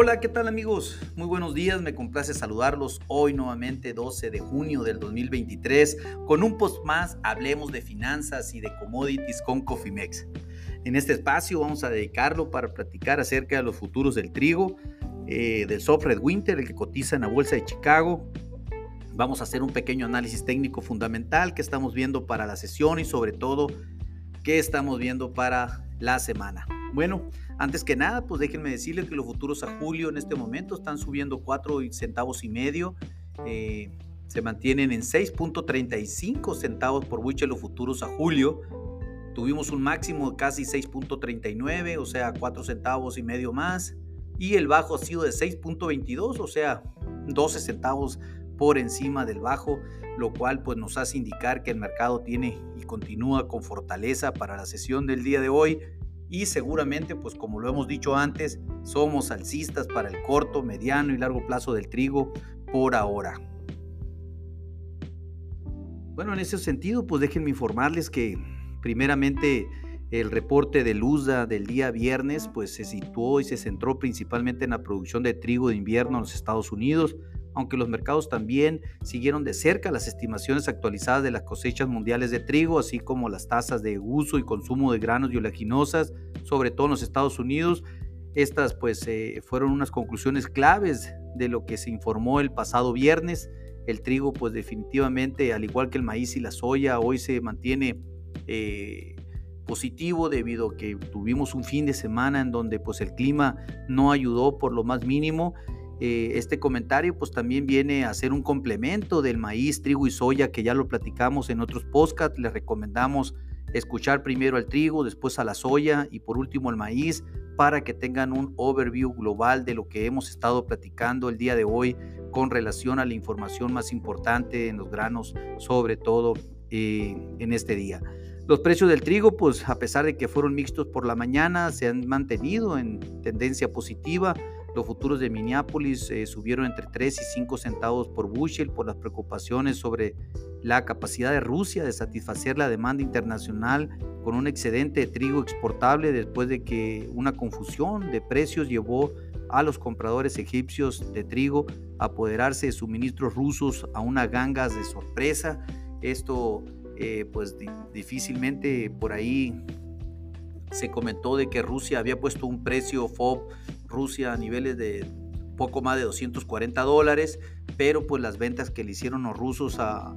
Hola, ¿qué tal amigos? Muy buenos días, me complace saludarlos hoy nuevamente 12 de junio del 2023 con un post más, hablemos de finanzas y de commodities con Cofimex. En este espacio vamos a dedicarlo para platicar acerca de los futuros del trigo, eh, del soft red winter, el que cotiza en la bolsa de Chicago. Vamos a hacer un pequeño análisis técnico fundamental que estamos viendo para la sesión y sobre todo qué estamos viendo para la semana. Bueno, antes que nada, pues déjenme decirles que los futuros a julio en este momento están subiendo 4 centavos y medio. Eh, se mantienen en 6.35 centavos por buche los futuros a julio. Tuvimos un máximo de casi 6.39, o sea, 4 centavos y medio más. Y el bajo ha sido de 6.22, o sea, 12 centavos por encima del bajo, lo cual pues nos hace indicar que el mercado tiene y continúa con fortaleza para la sesión del día de hoy y seguramente, pues como lo hemos dicho antes, somos alcistas para el corto, mediano y largo plazo del trigo por ahora. Bueno, en ese sentido, pues déjenme informarles que primeramente el reporte de Luzda del día viernes, pues se situó y se centró principalmente en la producción de trigo de invierno en los Estados Unidos, aunque los mercados también siguieron de cerca las estimaciones actualizadas de las cosechas mundiales de trigo, así como las tasas de uso y consumo de granos y oleaginosas, sobre todo en los Estados Unidos. Estas pues eh, fueron unas conclusiones claves de lo que se informó el pasado viernes. El trigo pues definitivamente, al igual que el maíz y la soya, hoy se mantiene eh, positivo debido a que tuvimos un fin de semana en donde pues el clima no ayudó por lo más mínimo eh, este comentario pues también viene a ser un complemento del maíz, trigo y soya que ya lo platicamos en otros podcasts. Les recomendamos escuchar primero al trigo, después a la soya y por último al maíz para que tengan un overview global de lo que hemos estado platicando el día de hoy con relación a la información más importante en los granos, sobre todo eh, en este día. Los precios del trigo, pues a pesar de que fueron mixtos por la mañana, se han mantenido en tendencia positiva. Los futuros de Minneapolis eh, subieron entre 3 y 5 centavos por bushel por las preocupaciones sobre la capacidad de Rusia de satisfacer la demanda internacional con un excedente de trigo exportable después de que una confusión de precios llevó a los compradores egipcios de trigo a apoderarse de suministros rusos a una gangas de sorpresa. Esto eh, pues difícilmente por ahí se comentó de que Rusia había puesto un precio FOB Rusia a niveles de poco más de 240 dólares, pero pues las ventas que le hicieron los rusos a,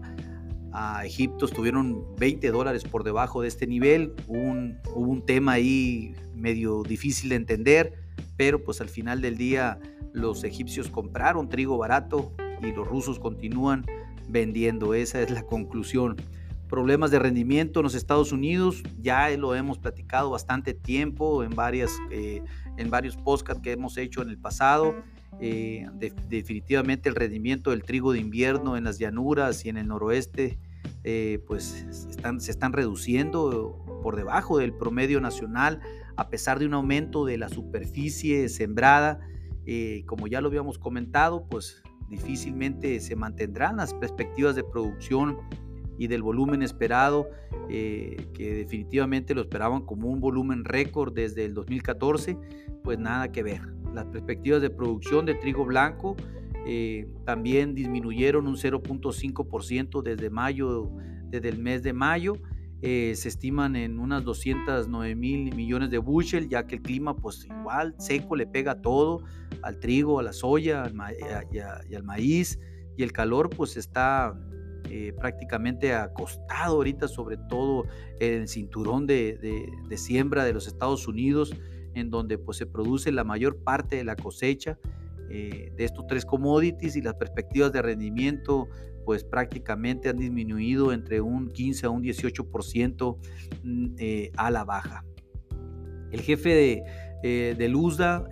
Egipto estuvieron 20 dólares por debajo de este nivel. Un, hubo un tema ahí medio difícil de entender, pero pues al final del día los egipcios compraron trigo barato y los rusos continúan vendiendo. Esa es la conclusión problemas de rendimiento en los Estados Unidos, ya lo hemos platicado bastante tiempo en, varias, eh, en varios podcasts que hemos hecho en el pasado. Eh, definitivamente el rendimiento del trigo de invierno en las llanuras y en el noroeste eh, pues están, se están reduciendo por debajo del promedio nacional a pesar de un aumento de la superficie sembrada. como ya lo habíamos comentado, pues difícilmente se mantendrán las perspectivas de producción y del volumen esperado, eh, que definitivamente lo esperaban como un volumen récord desde el 2014, pues nada que ver. Las perspectivas de producción de trigo blanco eh, también disminuyeron un 0.5% desde mayo, desde el mes de mayo. Eh, se estiman en unas 209 mil millones de bushel, ya que el clima pues igual seco le pega todo, al trigo, a la soya y al maíz, y el calor pues está eh, prácticamente acostado ahorita, sobre todo en el cinturón de, siembra de los Estados Unidos, en donde pues, se produce la mayor parte de la cosecha eh, de estos tres commodities y las perspectivas de rendimiento pues prácticamente han disminuido entre un 15 a un 18% mm, eh, a la baja. El jefe de, eh, de Luzda,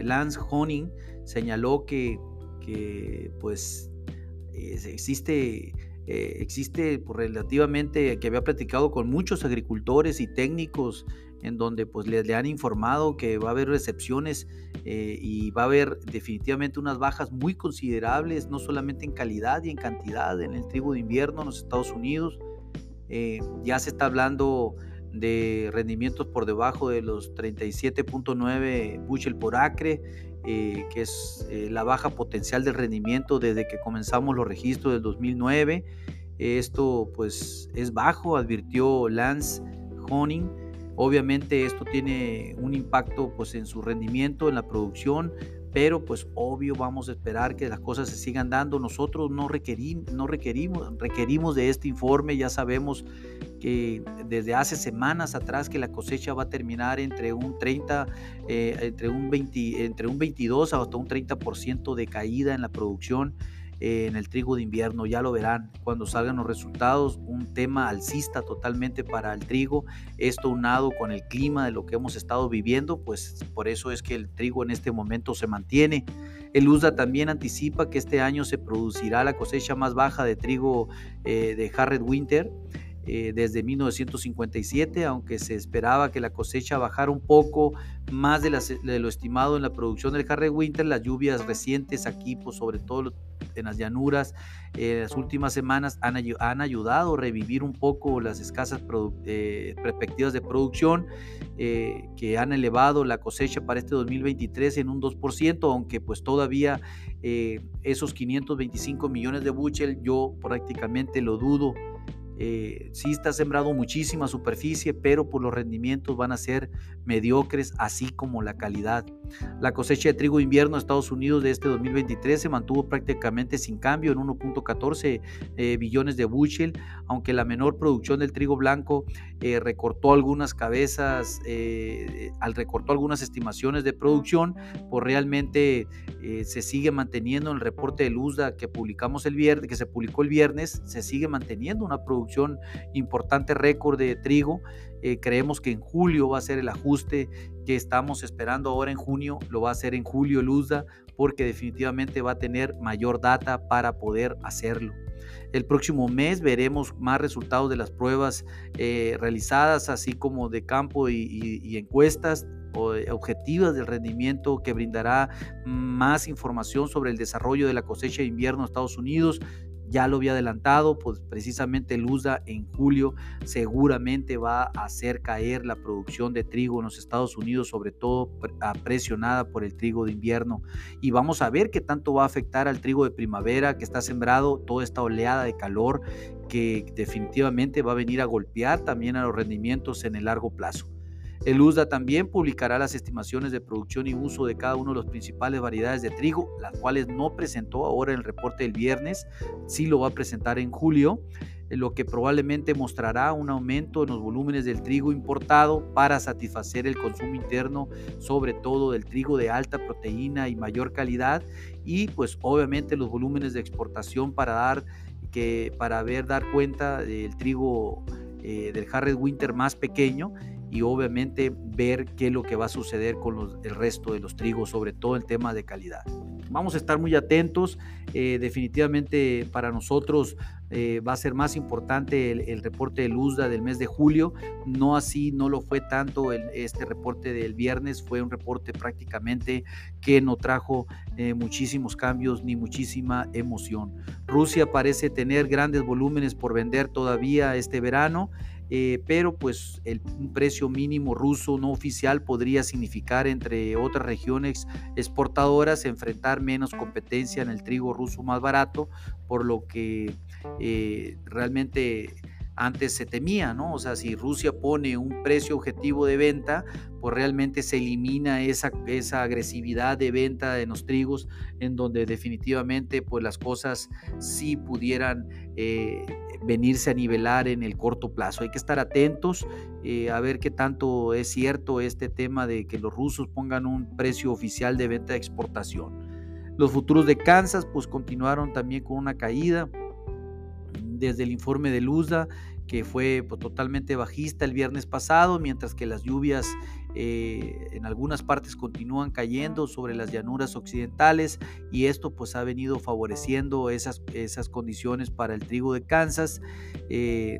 Lance Honing, señaló que, que pues existe eh, existe pues, relativamente que había platicado con muchos agricultores y técnicos en donde pues le, han informado que va a haber recepciones eh, y va a haber definitivamente unas bajas muy considerables, no solamente en calidad y en cantidad en el trigo de invierno en los Estados Unidos. Eh, ya se está hablando de rendimientos por debajo de los 37.9 bushel por acre, eh, que es eh, la baja potencial del rendimiento desde que comenzamos los registros del 2009. Esto pues es bajo, advirtió Lance Honing. Obviamente esto tiene un impacto pues en su rendimiento, en la producción, pero pues obvio vamos a esperar que las cosas se sigan dando. Nosotros no, no requerimos, requerimos de este informe, ya sabemos desde hace semanas atrás que la cosecha va a terminar entre un 30, eh, entre, un 20, entre un 22 hasta un 30% de caída en la producción eh, en el trigo de invierno, ya lo verán cuando salgan los resultados, un tema alcista totalmente para el trigo, esto unado con el clima de lo que hemos estado viviendo, pues por eso es que el trigo en este momento se mantiene. El USDA también anticipa que este año se producirá la cosecha más baja de trigo eh, de Harred Winter. Eh, desde 1957, aunque se esperaba que la cosecha bajara un poco más de, lo estimado en la producción del Harred Winter, las lluvias recientes aquí, pues sobre todo en las llanuras en las últimas semanas han, ayudado a revivir un poco las escasas eh, perspectivas de producción eh, que han elevado la cosecha para este 2023 en un 2%, aunque pues todavía eh, esos 525 millones de buchel yo prácticamente lo dudo eh, sí está sembrado muchísima superficie, pero por los rendimientos van a ser mediocres, así como la calidad. La cosecha de trigo invierno de Estados Unidos de este 2023 se mantuvo prácticamente sin cambio en 1.14 eh, billones de bushel, aunque la menor producción del trigo blanco eh, recortó algunas cabezas, al recortó algunas estimaciones de producción, pues realmente se sigue manteniendo en el reporte de USDA que publicamos el viernes, que se publicó el viernes, se sigue manteniendo una producción importante récord de trigo. Eh, creemos que en julio va a ser el ajuste que estamos esperando ahora en junio, lo va a hacer en julio Luzda, porque definitivamente va a tener mayor data para poder hacerlo. El próximo mes veremos más resultados de las pruebas eh, realizadas, así como de campo y, encuestas objetivas del rendimiento que brindará más información sobre el desarrollo de la cosecha de invierno en Estados Unidos, ya lo había adelantado, pues precisamente el USDA en julio seguramente va a hacer caer la producción de trigo en los Estados Unidos, sobre todo presionada por el trigo de invierno. Y vamos a ver qué tanto va a afectar al trigo de primavera que está sembrado, toda esta oleada de calor que definitivamente va a venir a golpear también a los rendimientos en el largo plazo. El USDA también publicará las estimaciones de producción y uso de cada una de las principales variedades de trigo, las cuales no presentó ahora en el reporte del viernes, sí lo va a presentar en julio, eh, lo que probablemente mostrará un aumento en los volúmenes del trigo importado para satisfacer el consumo interno, sobre todo del trigo de alta proteína y mayor calidad, y pues obviamente los volúmenes de exportación para dar que para ver dar cuenta del trigo eh, del Harred Winter más pequeño y obviamente ver qué es lo que va a suceder con el resto de los trigos, sobre todo el tema de calidad. Vamos a estar muy atentos, eh, definitivamente para nosotros eh, va a ser más importante el, reporte de USDA del mes de julio, no así, no lo fue tanto este reporte del viernes, fue un reporte prácticamente que no trajo eh, muchísimos cambios ni muchísima emoción. Rusia parece tener grandes volúmenes por vender todavía este verano. Eh, pero pues el, un precio mínimo ruso no oficial podría significar, entre otras regiones exportadoras, enfrentar menos competencia en el trigo ruso más barato, por lo que eh, realmente antes se temía, ¿no? O sea, si Rusia pone un precio objetivo de venta, pues realmente se elimina esa, esa agresividad de venta de los trigos, en donde definitivamente pues las cosas sí pudieran eh, venirse a nivelar en el corto plazo. Hay que estar atentos eh, a ver qué tanto es cierto este tema de que los rusos pongan un precio oficial de venta de exportación. Los futuros de Kansas pues continuaron también con una caída desde el informe de Luzda, que fue pues, totalmente bajista el viernes pasado, mientras que las lluvias eh, en algunas partes continúan cayendo sobre las llanuras occidentales y esto pues ha venido favoreciendo esas, esas condiciones para el trigo de Kansas. Eh,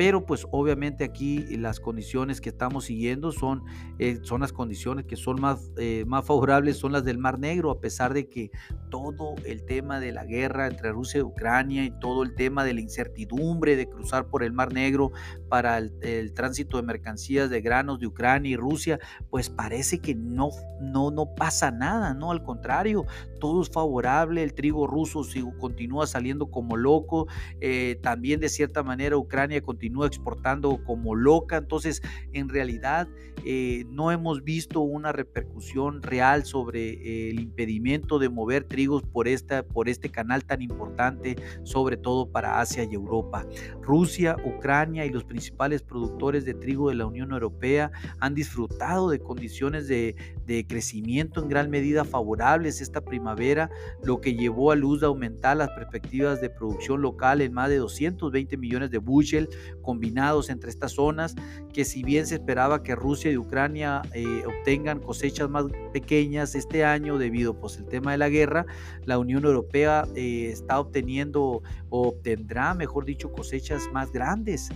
pero pues obviamente aquí las condiciones que estamos siguiendo son, eh, son las condiciones que son más, eh, más favorables, son las del Mar Negro, a pesar de que todo el tema de la guerra entre Rusia y Ucrania y todo el tema de la incertidumbre de cruzar por el Mar Negro para el, tránsito de mercancías de granos de Ucrania y Rusia, pues parece que no, no, no pasa nada, ¿no? Al contrario, todo es favorable, el trigo ruso continúa saliendo como loco, eh, también de cierta manera Ucrania continúa exportando como loca, entonces en realidad eh, no hemos visto una repercusión real sobre eh, el impedimento de mover trigos por, esta, por este canal tan importante, sobre todo para Asia y Europa. Rusia, Ucrania y los principales productores de trigo de la Unión Europea han disfrutado de condiciones de, de crecimiento en gran medida favorables esta primavera, lo que llevó a luz de aumentar las perspectivas de producción local en más de 220 millones de bushel combinados entre estas zonas, que si bien se esperaba que Rusia y Ucrania eh, obtengan cosechas más pequeñas este año debido pues el tema de la guerra, la Unión Europea eh, está obteniendo o obtendrá, mejor dicho, cosechas más grandes.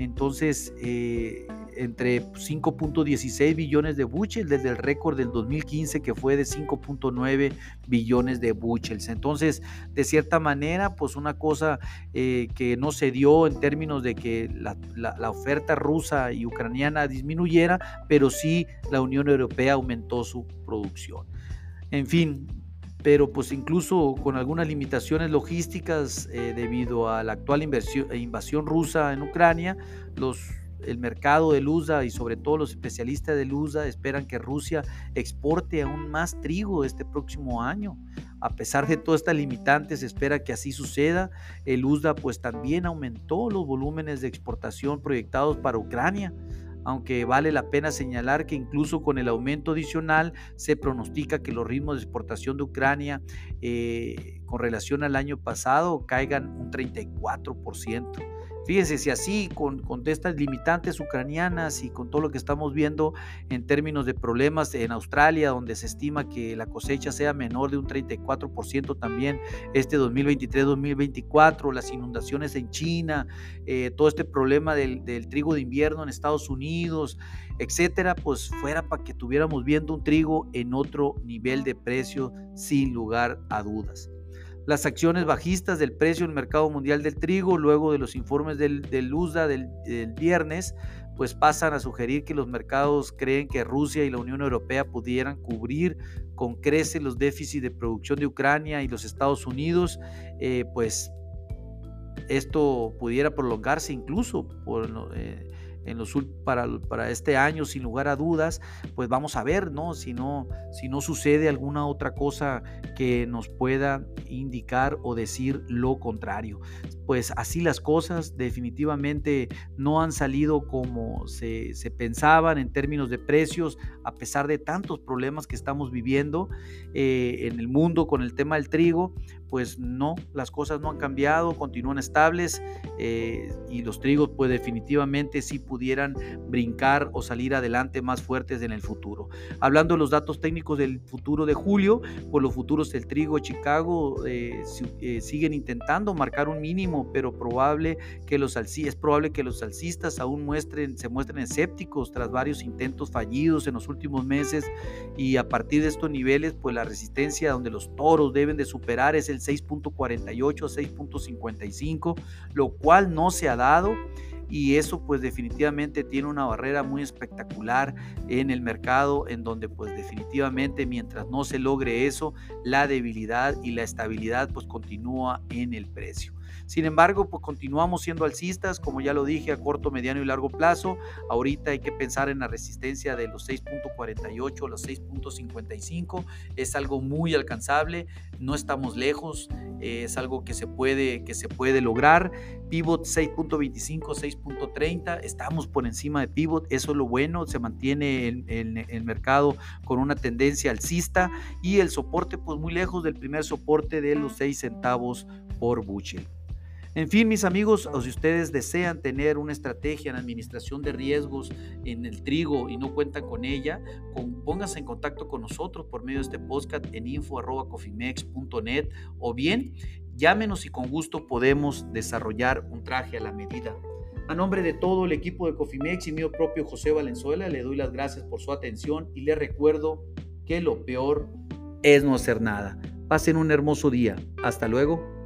Entonces, eh, entre 5.16 billones de bushels desde el récord del 2015 que fue de 5.9 billones de bushels. Entonces, de cierta manera, pues una cosa eh, que no se dio en términos de que la oferta rusa y ucraniana disminuyera, pero sí la Unión Europea aumentó su producción. En fin, pero pues incluso con algunas limitaciones logísticas eh, debido a la actual invasión rusa en Ucrania, el mercado de USA y sobre todo los especialistas de USA esperan que Rusia exporte aún más trigo este próximo año. A pesar de todas estas limitantes, se espera que así suceda. El USDA pues también aumentó los volúmenes de exportación proyectados para Ucrania aunque vale la pena señalar que incluso con el aumento adicional se pronostica que los ritmos de exportación de Ucrania eh, con relación al año pasado caigan un 34%. Fíjense, si así con, con, estas limitantes ucranianas y con todo lo que estamos viendo en términos de problemas en Australia, donde se estima que la cosecha sea menor de un 34% también este 2023-2024, las inundaciones en China, eh, todo este problema del, del trigo de invierno en Estados Unidos, etcétera, pues fuera para que tuviéramos viendo un trigo en otro nivel de precio sin lugar a dudas. Las acciones bajistas del precio en el mercado mundial del trigo, luego de los informes del, del USDA del, viernes, pues pasan a sugerir que los mercados creen que Rusia y la Unión Europea pudieran cubrir con crece los déficits de producción de Ucrania y los Estados Unidos, eh, pues esto pudiera prolongarse incluso por, eh, en para, para, este año, sin lugar a dudas, pues vamos a ver, ¿no? Si, ¿no? si no sucede alguna otra cosa que nos pueda indicar o decir lo contrario. Pues así las cosas definitivamente no han salido como se, se pensaban en términos de precios, a pesar de tantos problemas que estamos viviendo eh, en el mundo con el tema del trigo, pues no, las cosas no han cambiado, continúan estables eh, y los trigos pues definitivamente sí pudieran brincar o salir adelante más fuertes en el futuro. Hablando de los datos técnicos del futuro de julio, pues los futuros del trigo Chicago eh, eh, siguen intentando marcar un mínimo, pero probable que los es probable que los alcistas aún muestren, se muestren escépticos tras varios intentos fallidos en los últimos meses y a partir de estos niveles pues la resistencia donde los toros deben de superar es el 6.48 6.55, lo cual no se ha dado y eso pues definitivamente tiene una barrera muy espectacular en el mercado en donde pues definitivamente mientras no se logre eso la debilidad y la estabilidad pues continúa en el precio. Sin embargo, pues continuamos siendo alcistas, como ya lo dije, a corto, mediano y largo plazo. Ahorita hay que pensar en la resistencia de los 6.48, los 6.55. Es algo muy alcanzable, no estamos lejos, es algo que se puede, que se puede lograr. Pivot 6.25, 6.30, estamos por encima de pivot, eso es lo bueno, se mantiene el, el mercado con una tendencia alcista y el soporte pues muy lejos del primer soporte de los 6 centavos por bushel. En fin, mis amigos, o si ustedes desean tener una estrategia en administración de riesgos en el trigo y no cuentan con ella, pónganse en contacto con nosotros por medio de este podcast en info.cofimex.net o bien llámenos y con gusto podemos desarrollar un traje a la medida A nombre de todo el equipo de Cofimex y mío propio José Valenzuela, le doy las gracias por su atención y le recuerdo que lo peor es no hacer nada. Pasen un hermoso día. Hasta luego.